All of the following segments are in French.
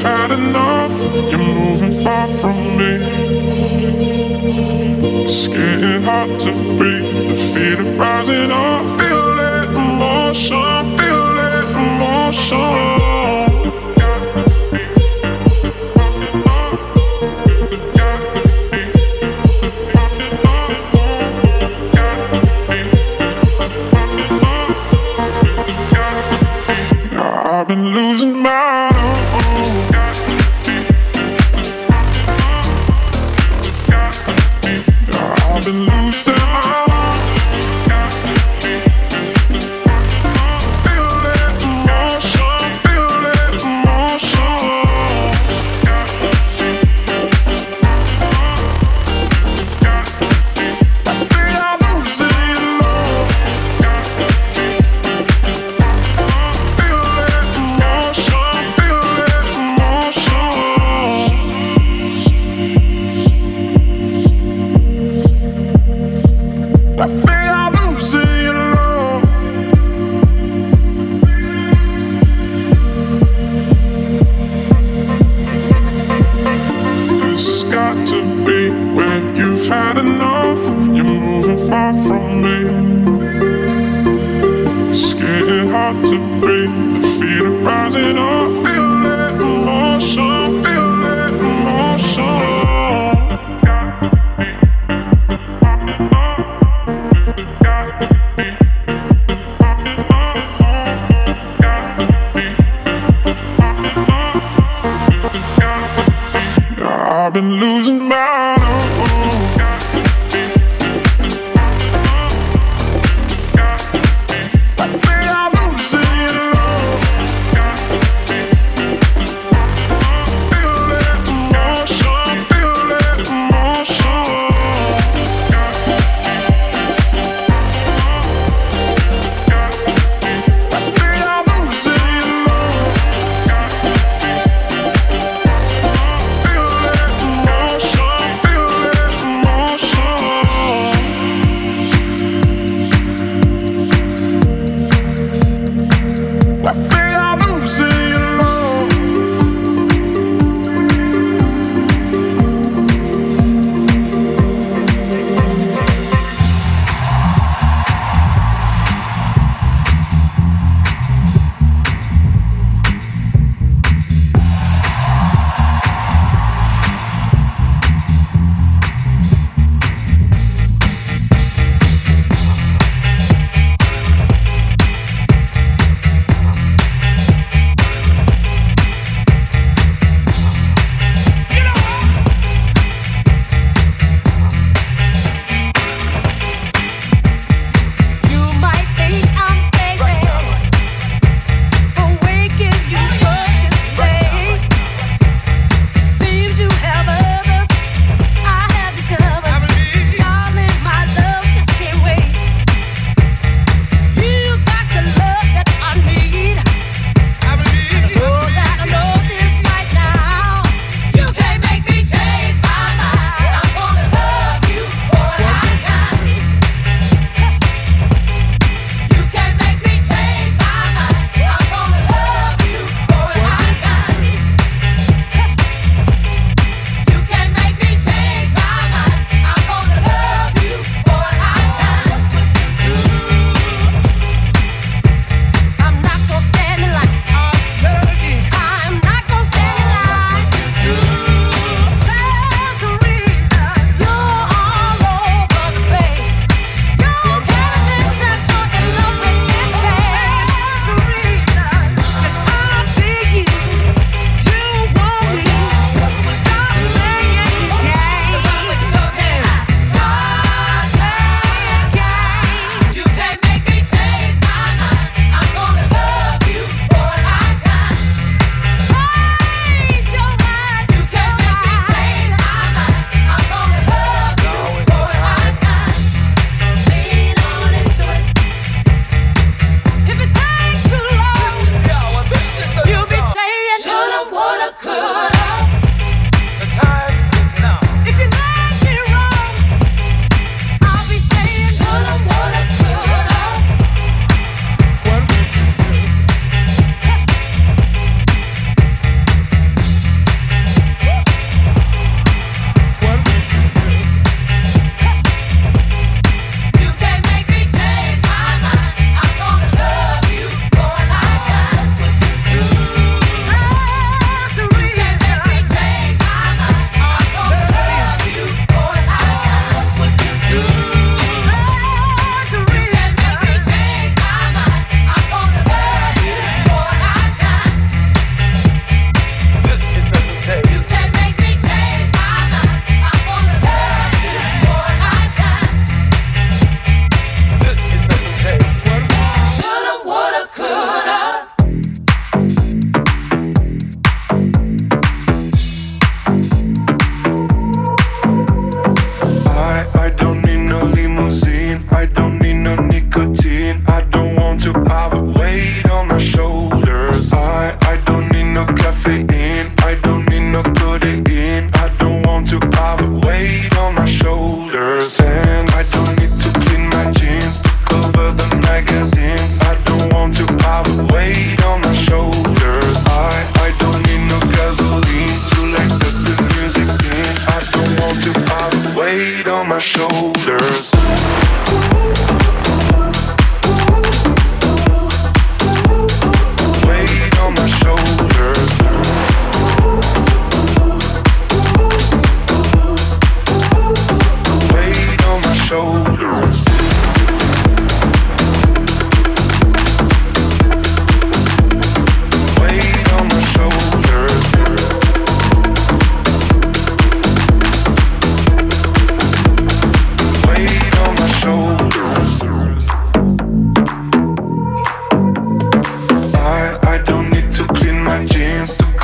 You've had enough. You're moving far from me. It's getting hard to breathe. The feeling rising up. Feel that emotion. Far from me. It's getting hard to breathe. The feeling rising up.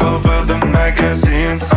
cover the magazines.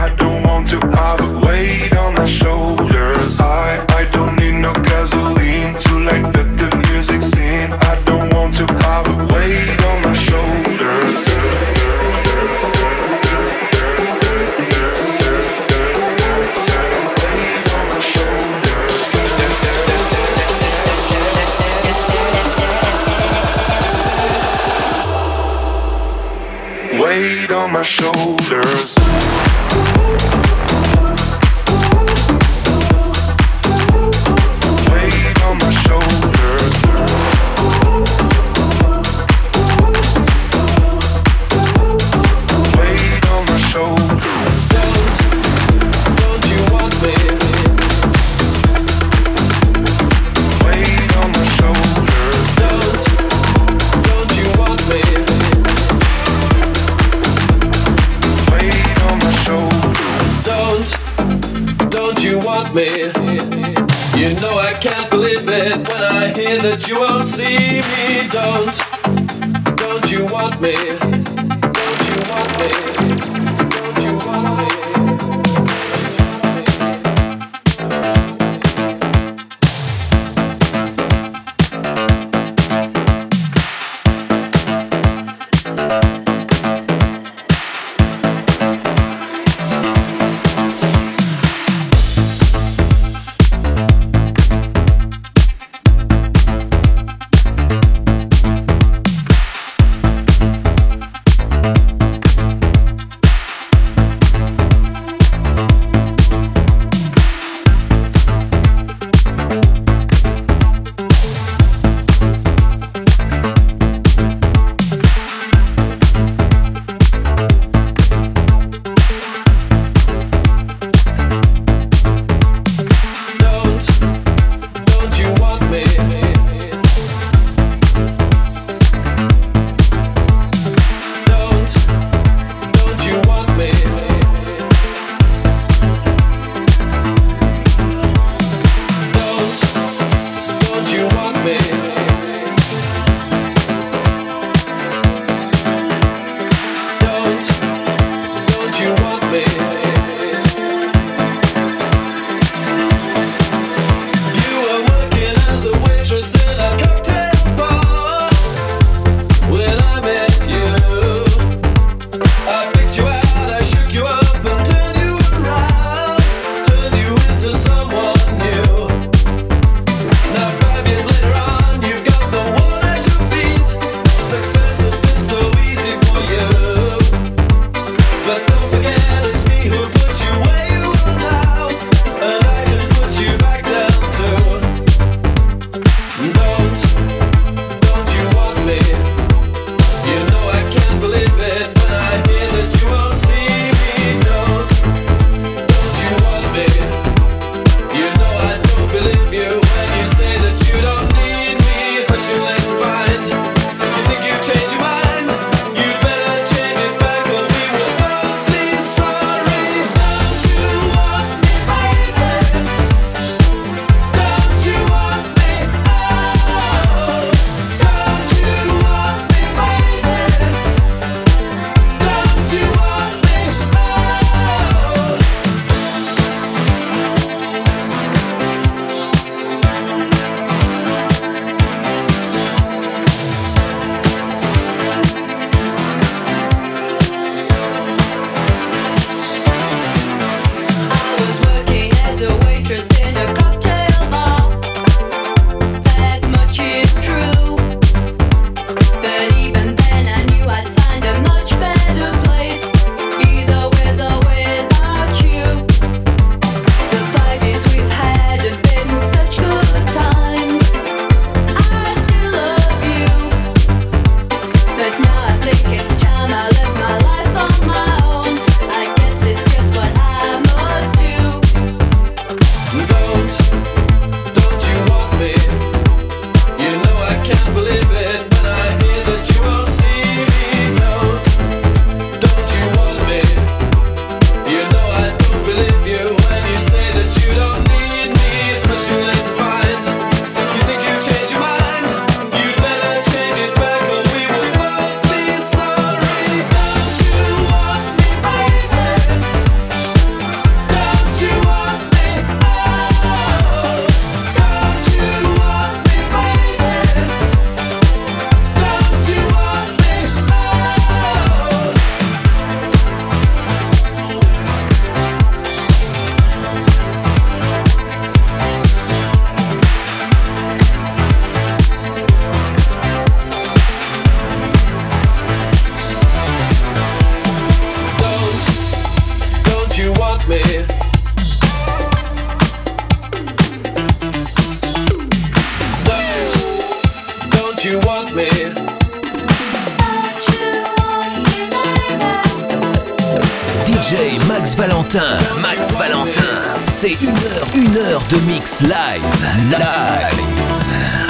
Valentin. Max Valentin. C'est une heure, une heure de mix live. Live.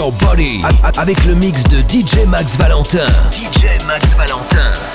Your Body avec le mix de DJ Max Valentin. DJ Max Valentin.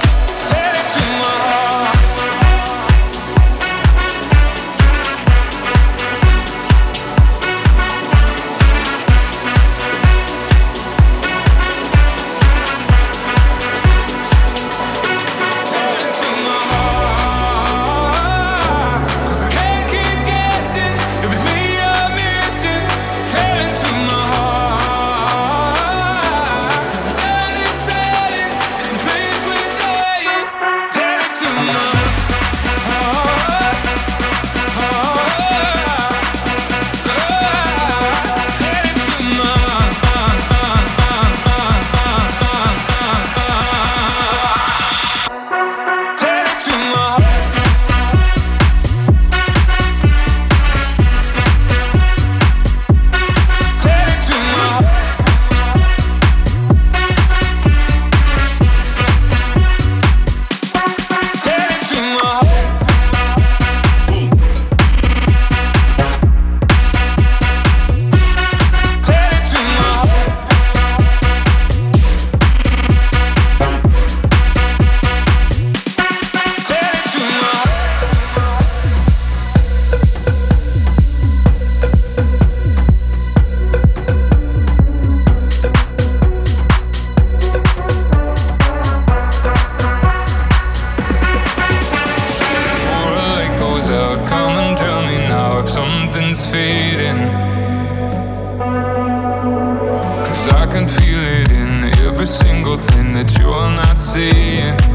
that you will not see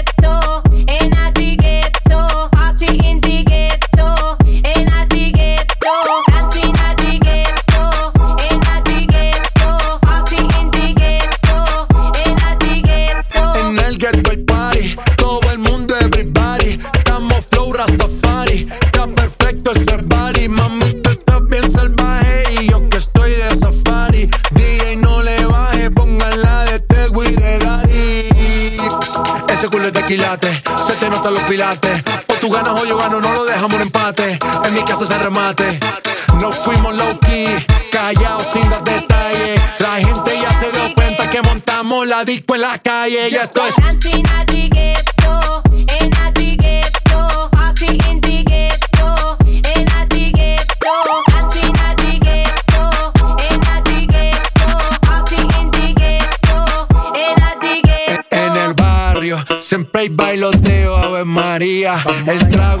No lo dejamos en empate. En mi casa se remate. No fuimos low key, callados sin dar detalles. La gente ya se dio cuenta que montamos la disco en la calle. Ya esto es. Siempre hay bailoteo, Ave María. El trago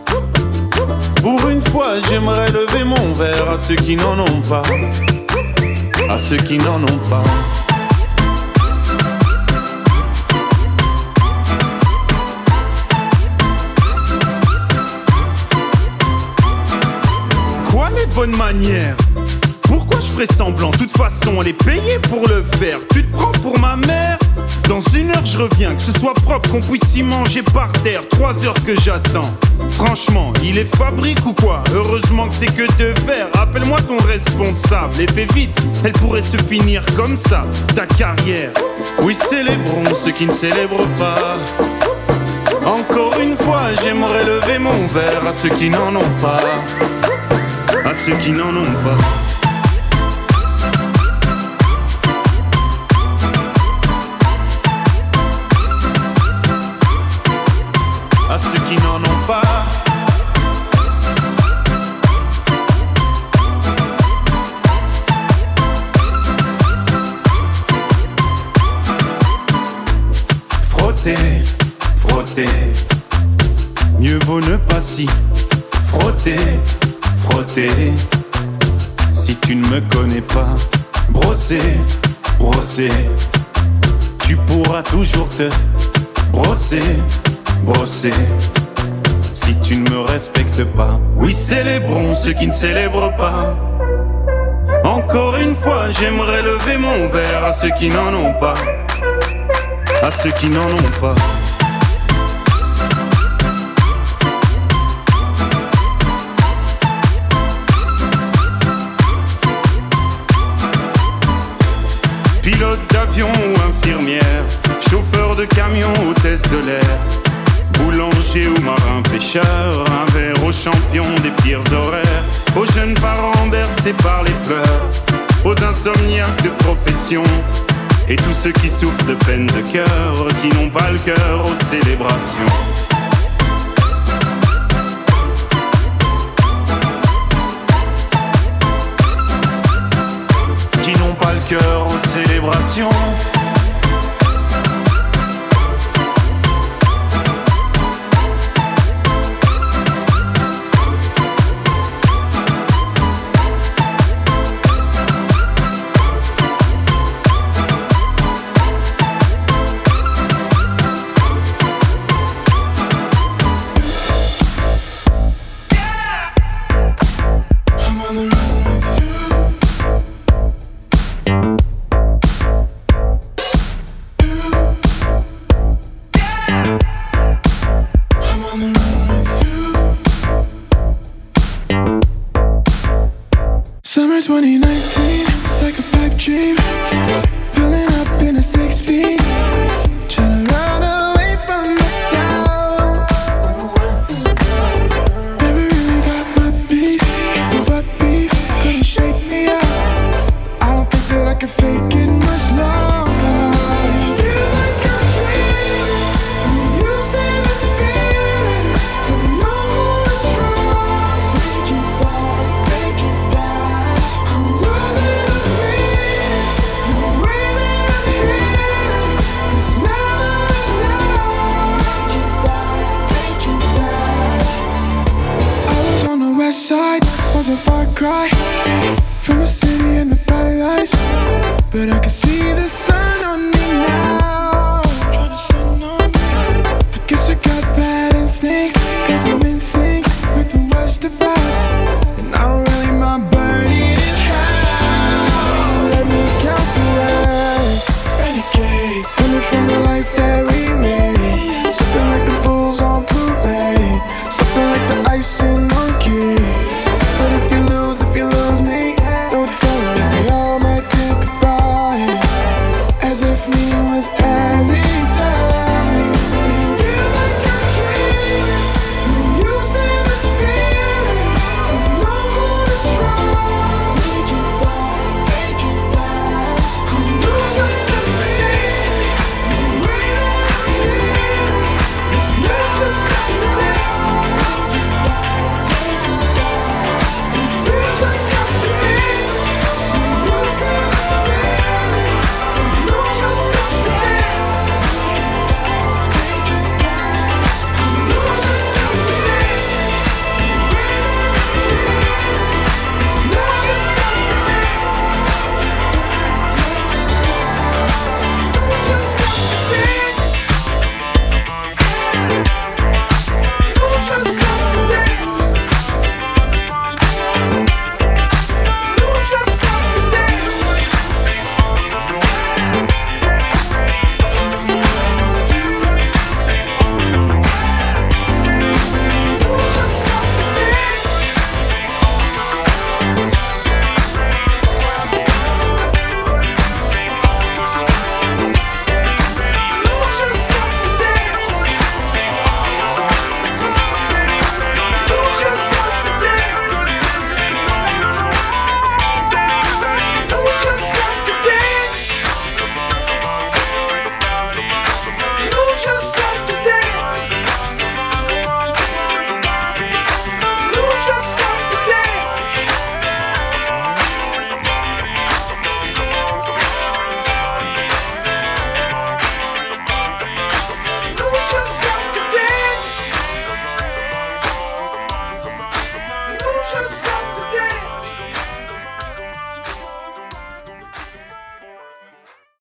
Pour une fois, j'aimerais lever mon verre à ceux qui n'en ont pas. À ceux qui n'en ont pas. Quoi les bonnes manières? Pourquoi je ferais semblant? De toute façon, elle est payée pour le faire. Tu te prends pour ma mère? Dans une heure je reviens, que ce soit propre, qu'on puisse y manger par terre. Trois heures que j'attends. Franchement, il est fabrique ou quoi Heureusement que c'est que de verre. Appelle-moi ton responsable et fais vite. Elle pourrait se finir comme ça, ta carrière. Oui, célébrons ceux qui ne célèbrent pas. Encore une fois, j'aimerais lever mon verre à ceux qui n'en ont pas. À ceux qui n'en ont pas. Célèbrent pas. Encore une fois, j'aimerais lever mon verre à ceux qui n'en ont pas à ceux qui n'en ont pas. Pilote d'avion ou infirmière, chauffeur de camion, hôtesse de l'air, boulanger ou marin pêcheur, un verre aux champions des pires horaires, aux jeunes parents bercés par les pleurs, aux insomniaques de profession, et tous ceux qui souffrent de peine de cœur, qui n'ont pas le cœur aux célébrations. Qui n'ont pas le cœur aux célébrations.